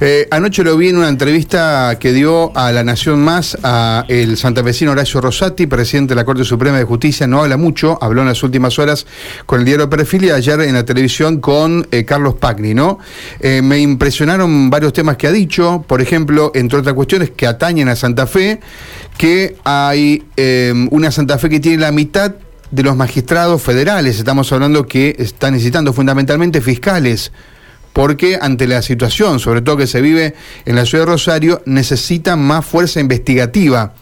Eh, anoche lo vi en una entrevista que dio a La Nación Más a el santafesino Horacio Rosati, presidente de la Corte Suprema de Justicia. No habla mucho, habló en las últimas horas con el diario Perfil y ayer en la televisión con eh, Carlos Pagni, ¿no? Eh, me impresionaron varios temas que ha dicho, por ejemplo, entre otras cuestiones que atañen a Santa Fe, que hay una Santa Fe que tiene la mitad de los magistrados federales, estamos hablando que está necesitando fundamentalmente fiscales porque ante la situación, sobre todo que se vive en la ciudad de Rosario, necesita más fuerza investigativa.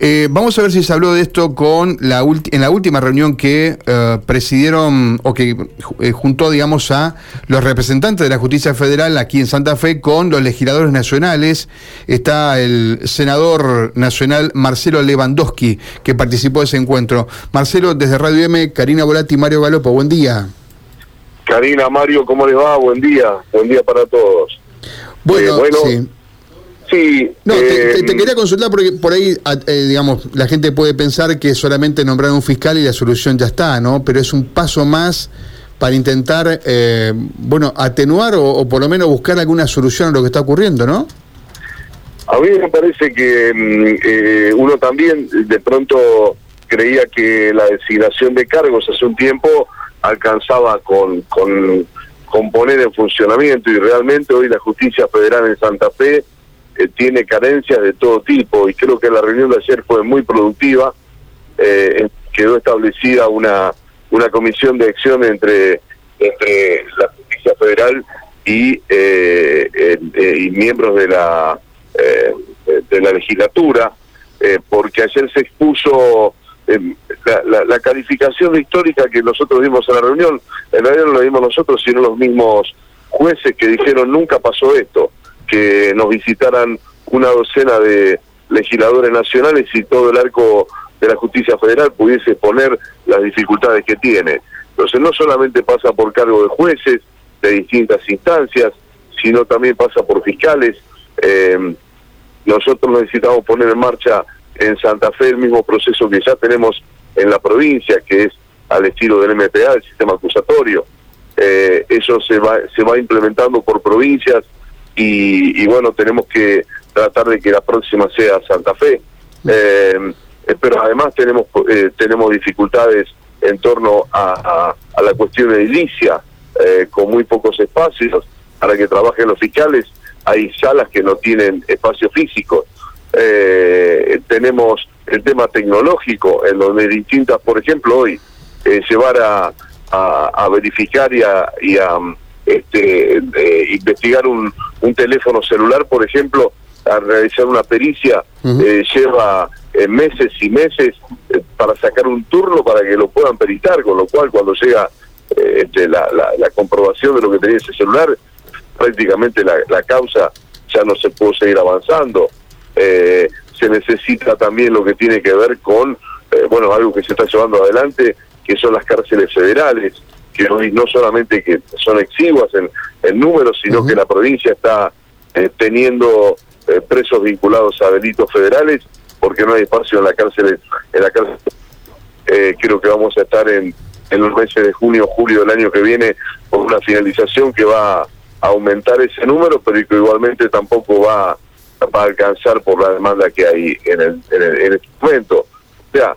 Eh, vamos a ver si se habló de esto con la en la última reunión que eh, presidieron o que eh, juntó, digamos, a los representantes de la justicia federal aquí en Santa Fe con los legisladores nacionales. Está el senador nacional Marcelo Lewandowski, que participó de ese encuentro. Marcelo, desde Radio M, Karina Volati Mario Galopo, buen día. Karina, Mario, ¿cómo les va? Buen día, buen día para todos. Bueno, eh, sí. Sí. No, te, eh, quería consultar porque por ahí, eh, digamos, la gente puede pensar que solamente nombrar un fiscal y la solución ya está, ¿no? Pero es un paso más para intentar, bueno, atenuar o, por lo menos buscar alguna solución a lo que está ocurriendo, ¿no? A mí me parece que mm, uno también de pronto creía que la designación de cargos hace un tiempo alcanzaba con, con, poner en funcionamiento y realmente hoy la justicia federal en Santa Fe eh, tiene carencias de todo tipo y creo que la reunión de ayer fue muy productiva, eh, quedó establecida una, una comisión de acción entre, entre la justicia federal y, eh, y miembros de la, de la legislatura, porque ayer se expuso la, la, calificación histórica que nosotros dimos en la reunión, en realidad no la dimos nosotros, sino los mismos jueces que dijeron nunca pasó esto, que nos visitaran una docena de legisladores nacionales y todo el arco de la justicia federal pudiese poner las dificultades que tiene. Entonces no solamente pasa por cargo de jueces de distintas instancias, sino también pasa por fiscales. Eh, nosotros necesitamos poner en marcha en Santa Fe el mismo proceso que ya tenemos en la provincia, que es al estilo del MPA, el sistema acusatorio. Eh, eso se va, se va implementando por provincias y, bueno, tenemos que tratar de que la próxima sea Santa Fe. Eh, pero además tenemos, eh, tenemos dificultades en torno a, a, la cuestión edilicia, con muy pocos espacios para que trabajen los fiscales. Hay salas que no tienen espacio físico. Eh, tenemos el tema tecnológico, en donde distintas, por ejemplo, hoy, eh, llevar a, a, verificar y a, y a este, eh, investigar un, un teléfono celular, por ejemplo, a realizar una pericia, eh, lleva meses y meses para sacar un turno para que lo puedan peritar, con lo cual cuando llega este, la, la, comprobación de lo que tenía ese celular, prácticamente la, la causa ya no se puede seguir avanzando. Eh, se necesita también lo que tiene que ver con, eh, bueno, algo que se está llevando adelante, que son las cárceles federales, que hoy no solamente que son exiguas en, en números, sino que la provincia está eh, teniendo presos vinculados a delitos federales, porque no hay espacio en la cárcel. En la cárcel. creo que vamos a estar en, en los meses de junio, julio del año que viene con una finalización que va a aumentar ese número, pero que igualmente tampoco va para alcanzar por la demanda que hay en, el, en, este momento. O sea,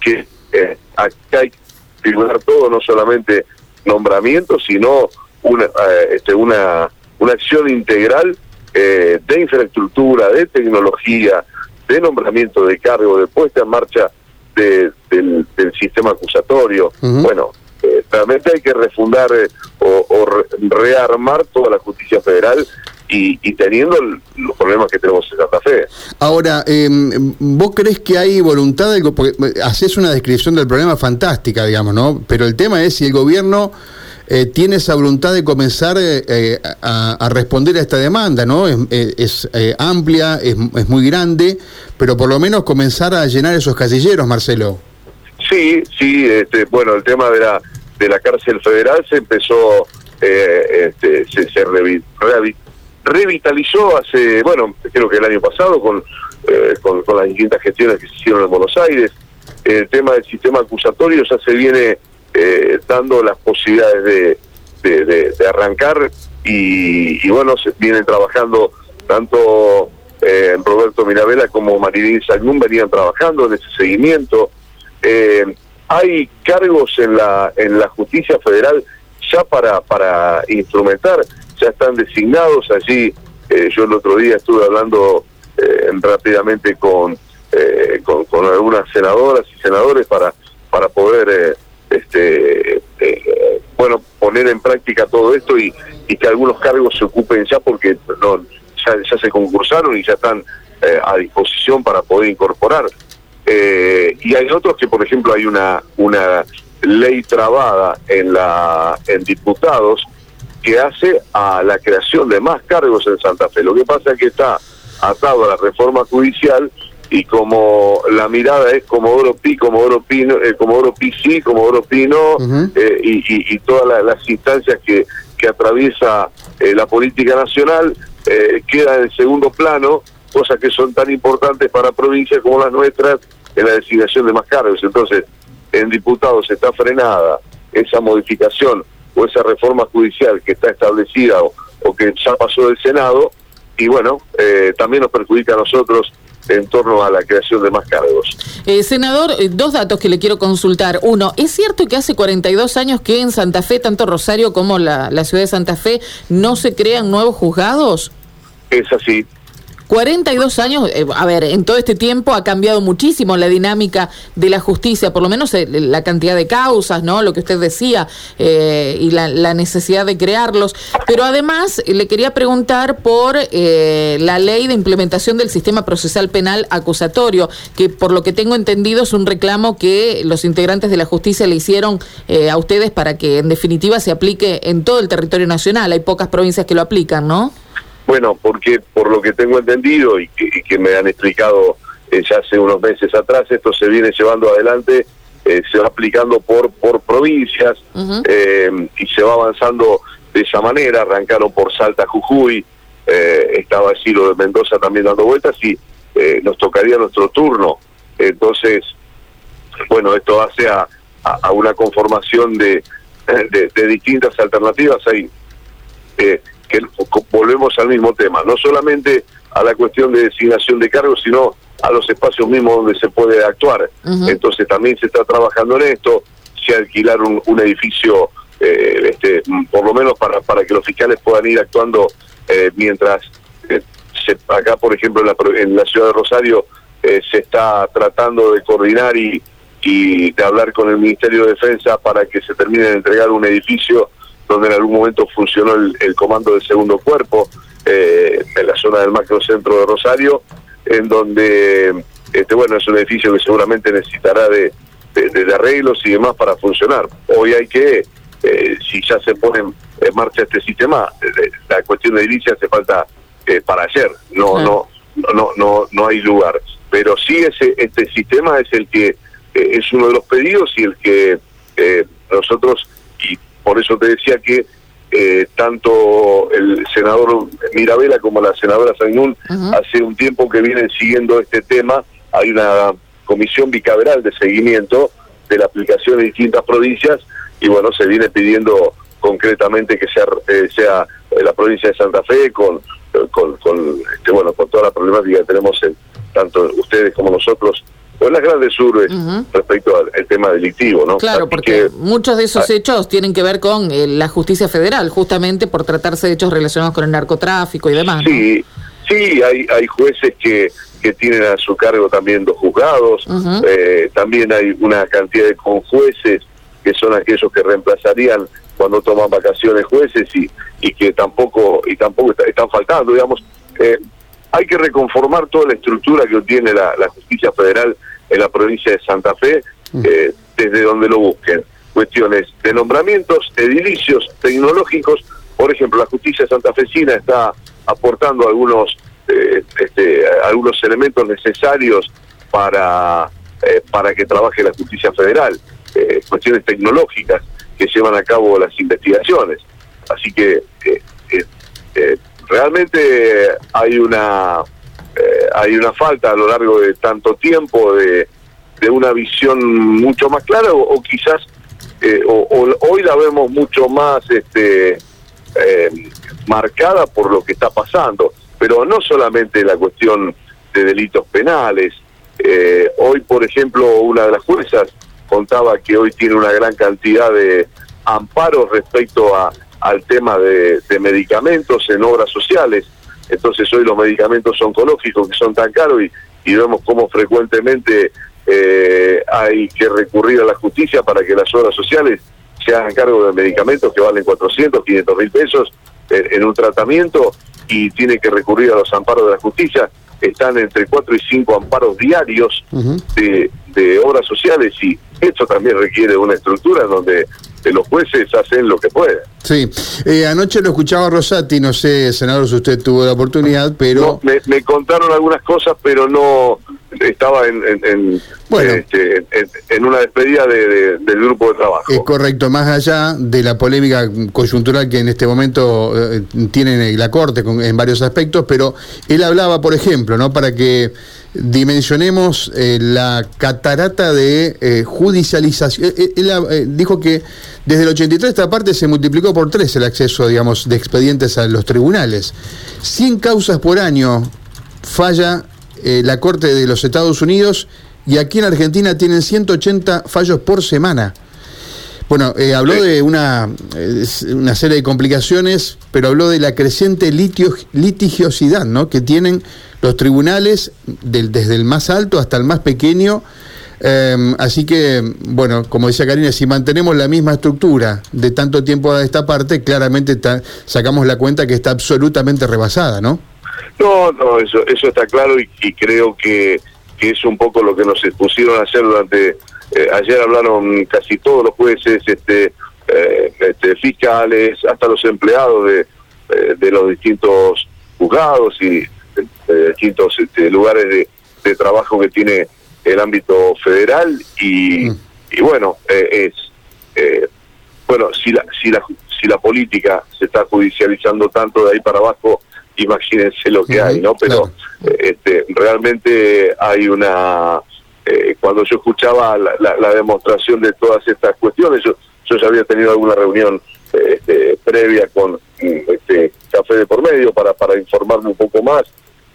que eh, hay que figurar todo, no solamente nombramiento, sino una, eh, este, una, una acción integral eh, de infraestructura, de tecnología, de nombramiento de cargo, de puesta en marcha del, sistema acusatorio. Bueno, realmente hay que refundar o, o, rearmar toda la justicia federal y, teniendo los problemas que tenemos en Santa Fe. Ahora, em, ¿vos crees que hay voluntad? De, porque eh, haces una descripción del problema fantástica, digamos, ¿no? Pero el tema es si el gobierno eh, tiene esa voluntad de comenzar eh, a, responder a esta demanda, ¿no? Es, amplia, es, muy grande, pero por lo menos comenzar a llenar esos casilleros, Marcelo. Sí, sí, este, bueno, el tema de la, de la cárcel federal se empezó, este, se, se revitalizó hace, bueno, creo que el año pasado con, eh, con, las distintas gestiones que se hicieron en Buenos Aires. El tema del sistema acusatorio ya se viene eh, dando las posibilidades de, de, arrancar y, bueno, se vienen trabajando tanto eh, Roberto Mirabella como Marilín Sagnún venían trabajando en ese seguimiento. Eh, hay cargos en la en la justicia federal ya para para instrumentar, ya están designados allí. Eh, yo el otro día estuve hablando rápidamente con, con, con algunas senadoras y senadores para para poder este bueno poner en práctica todo esto y, y que algunos cargos se ocupen ya porque no ya, se concursaron y ya están eh, a disposición para poder incorporar. Eh, y hay otros que, por ejemplo, hay una, una ley trabada en, la, en diputados que hace a la creación de más cargos en Santa Fe. Lo que pasa es que está atado a la reforma judicial y como la mirada es Comodoro Pi, Comodoro Pino, eh, Comodoro Pi sí, Comodoro Pino eh, y, y, todas las instancias que, que atraviesa la política nacional, eh, queda en segundo plano, cosas que son tan importantes para provincias como las nuestras en la designación de más cargos. Entonces, en diputados está frenada esa modificación o esa reforma judicial que está establecida o, que ya pasó del Senado, y bueno, eh, también nos perjudica a nosotros en torno a la creación de más cargos. Eh, senador, dos datos que le quiero consultar. Uno, ¿es cierto que hace 42 años que en Santa Fe, tanto Rosario como la, la ciudad de Santa Fe, no se crean nuevos juzgados? Es así. 42 años, eh, a ver, en todo este tiempo ha cambiado muchísimo la dinámica de la justicia, por lo menos eh, la cantidad de causas, ¿no? Lo que usted decía, eh, y la, necesidad de crearlos. Pero además le quería preguntar por la ley de implementación del sistema procesal penal acusatorio, que por lo que tengo entendido es un reclamo que los integrantes de la justicia le hicieron a ustedes para que en definitiva se aplique en todo el territorio nacional. Hay pocas provincias que lo aplican, ¿no? Bueno, porque por lo que tengo entendido y que, me han explicado eh, ya hace unos meses atrás, esto se viene llevando adelante, eh, se va aplicando por, por provincias eh, y se va avanzando de esa manera. Arrancaron por Salta, Jujuy, estaba así lo de Mendoza también dando vueltas y nos tocaría nuestro turno. Entonces, bueno, esto hace a, una conformación de, de, distintas alternativas. Hay que volvemos al mismo tema, no solamente a la cuestión de designación de cargos, sino a los espacios mismos donde se puede actuar. Entonces también se está trabajando en esto, se alquilaron un, edificio, eh, este, por lo menos para, para que los fiscales puedan ir actuando eh, mientras eh, se, acá, por ejemplo, en la, en la ciudad de Rosario se está tratando de coordinar y, y de hablar con el Ministerio de Defensa para que se termine de entregar un edificio donde en algún momento funcionó el, comando del segundo cuerpo, eh, en la zona del macrocentro de Rosario, en donde, este bueno, es un edificio que seguramente necesitará de, arreglos y demás para funcionar. Hoy hay que, eh, si ya se pone en marcha este sistema, eh, la cuestión de edilicia hace falta para ayer, no, no, no, no, no hay lugar. Pero sí ese, este sistema es el que es uno de los pedidos y el que nosotros por eso te decía que eh, tanto el senador Mirabella como la senadora Sainún hace un tiempo que vienen siguiendo este tema. Hay una comisión bicameral de seguimiento de la aplicación en distintas provincias y bueno, se viene pidiendo concretamente que sea, eh, sea la provincia de Santa Fe con, con, este, bueno, con toda la problemática que tenemos en, tanto ustedes como nosotros en las grandes urbes respecto al tema delictivo, ¿no? Claro, porque muchos de esos hechos tienen que ver con eh, la justicia federal, justamente por tratarse de hechos relacionados con el narcotráfico y demás. Sí, sí, hay, hay jueces que, que tienen a su cargo también dos juzgados, eh, también hay una cantidad de conjueces que son aquellos que reemplazarían cuando toman vacaciones jueces y, y que tampoco y tampoco están faltando, digamos. Eh, hay que reconformar toda la estructura que tiene la, la justicia federal en la provincia de Santa Fe, mm. eh, desde donde lo busquen. Cuestiones de nombramientos, edilicios, tecnológicos. Por ejemplo, la justicia santafesina está aportando algunos, eh, este, algunos elementos necesarios para, eh, para que trabaje la justicia federal. cuestiones tecnológicas que llevan a cabo las investigaciones. Así que realmente hay una eh, hay una falta a lo largo de tanto tiempo de, de una visión mucho más clara o, quizás eh, o, hoy la vemos mucho más este eh, marcada por lo que está pasando, pero no solamente la cuestión de delitos penales. Hoy, por ejemplo, una de las juezas contaba que hoy tiene una gran cantidad de amparos respecto a, al tema de, medicamentos en obras sociales. Entonces hoy los medicamentos oncológicos que son tan caros y, y vemos cómo frecuentemente eh, hay que recurrir a la justicia para que las obras sociales se hagan cargo de medicamentos que valen 400, 500 mil pesos en, un tratamiento y tiene que recurrir a los amparos de la justicia. Están entre 4 y 5 amparos diarios de, de obras sociales y esto también requiere una estructura donde los jueces hacen lo que pueden. Sí, eh, anoche lo escuchaba Rosati, no sé, senador, si usted tuvo la oportunidad, pero... me, contaron algunas cosas, pero no estaba en, en, este, en, una despedida de, del grupo de trabajo. Es correcto, más allá de la polémica coyuntural que en este momento eh, tiene la Corte en varios aspectos, pero él hablaba, por ejemplo, ¿no? para que dimensionemos eh, la catarata de eh, judicialización. Eh, él, dijo que desde el 83 esta parte se multiplicó por tres el acceso, digamos, de expedientes a los tribunales. 100 causas por año falla la Corte de los Estados Unidos y aquí en Argentina tienen 180 fallos por semana. Bueno, habló de una, una serie de complicaciones, pero habló de la creciente litigiosidad ¿no? que tienen los tribunales, del, desde el más alto hasta el más pequeño. Em, así que, bueno, como decía Karina, si mantenemos la misma estructura de tanto tiempo a esta parte, claramente sacamos la cuenta que está absolutamente rebasada, ¿no? No, no, eso, eso está claro y, creo que, que, es un poco lo que nos pusieron a hacer durante... Eh, ayer hablaron casi todos los jueces, este, eh, este fiscales, hasta los empleados de, eh, de los distintos juzgados y de distintos este, lugares de, trabajo que tiene el ámbito federal y, mm. y bueno, es eh, bueno, si la, si la si la política se está judicializando tanto de ahí para abajo, imagínense lo que hay, ¿no? Pero este, realmente hay una cuando yo escuchaba la, demostración de todas estas cuestiones, yo, yo ya había tenido alguna reunión este, previa con este, Café de por medio para, para informarme un poco más.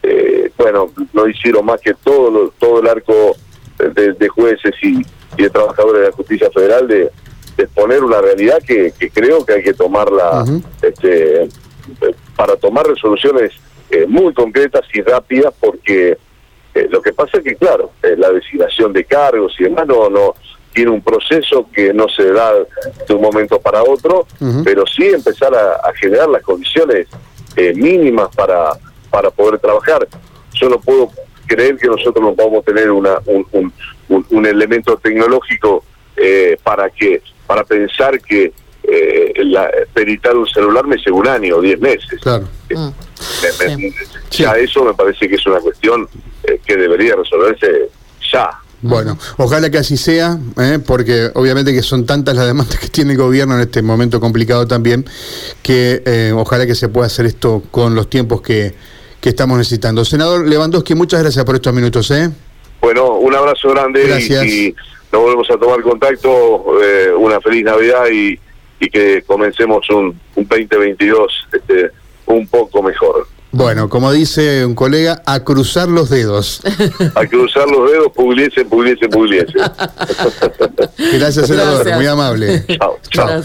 Eh, bueno, no hicieron más que todo, todo el arco de, jueces y, de trabajadores de la justicia federal de, exponer una realidad que, creo que hay que tomarla este, para tomar resoluciones eh, muy concretas y rápidas porque eh, lo que pasa es que, claro, la designación de cargos y demás no, no tiene un proceso que no se da de un momento para otro, pero sí empezar a generar las condiciones mínimas para para poder trabajar. Yo no puedo creer que nosotros no podamos tener una, un, un, elemento tecnológico eh, para que para pensar que eh, la, peritar un celular me lleva un año o diez meses. Claro. Eh, mm. Ya eso me parece que es una cuestión eh, que debería resolverse ya. Bueno, ojalá que así sea, porque obviamente que son tantas las demandas que tiene el gobierno en este momento complicado también, que ojalá que se pueda hacer esto con los tiempos que, que estamos necesitando. Senador Lewandowski, muchas gracias por estos minutos. ¿eh? Bueno, un abrazo grande y, nos volvemos a tomar contacto. Eh, una feliz Navidad y, que comencemos un, un 2022 este, un poco mejor. Bueno, como dice un colega, a cruzar los dedos. A cruzar los dedos, pugliese, pugliese, pugliese. Gracias, senador. Muy amable. Chao, chao.